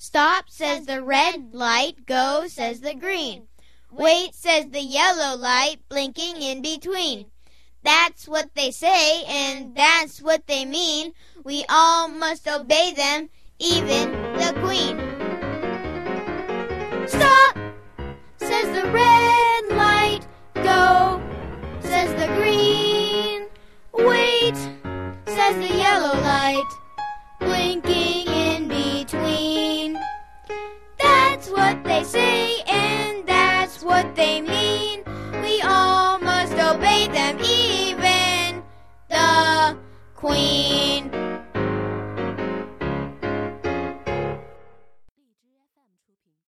Stop, says the red light. Go, says the green. Wait, says the yellow light, blinking in between. That's what they say, and that's what they mean. We all must obey them, even the Queen. Stop, says the red light. Go, says the green. Wait, says the yellow light, what they mean. We all must obey them, even the Queen.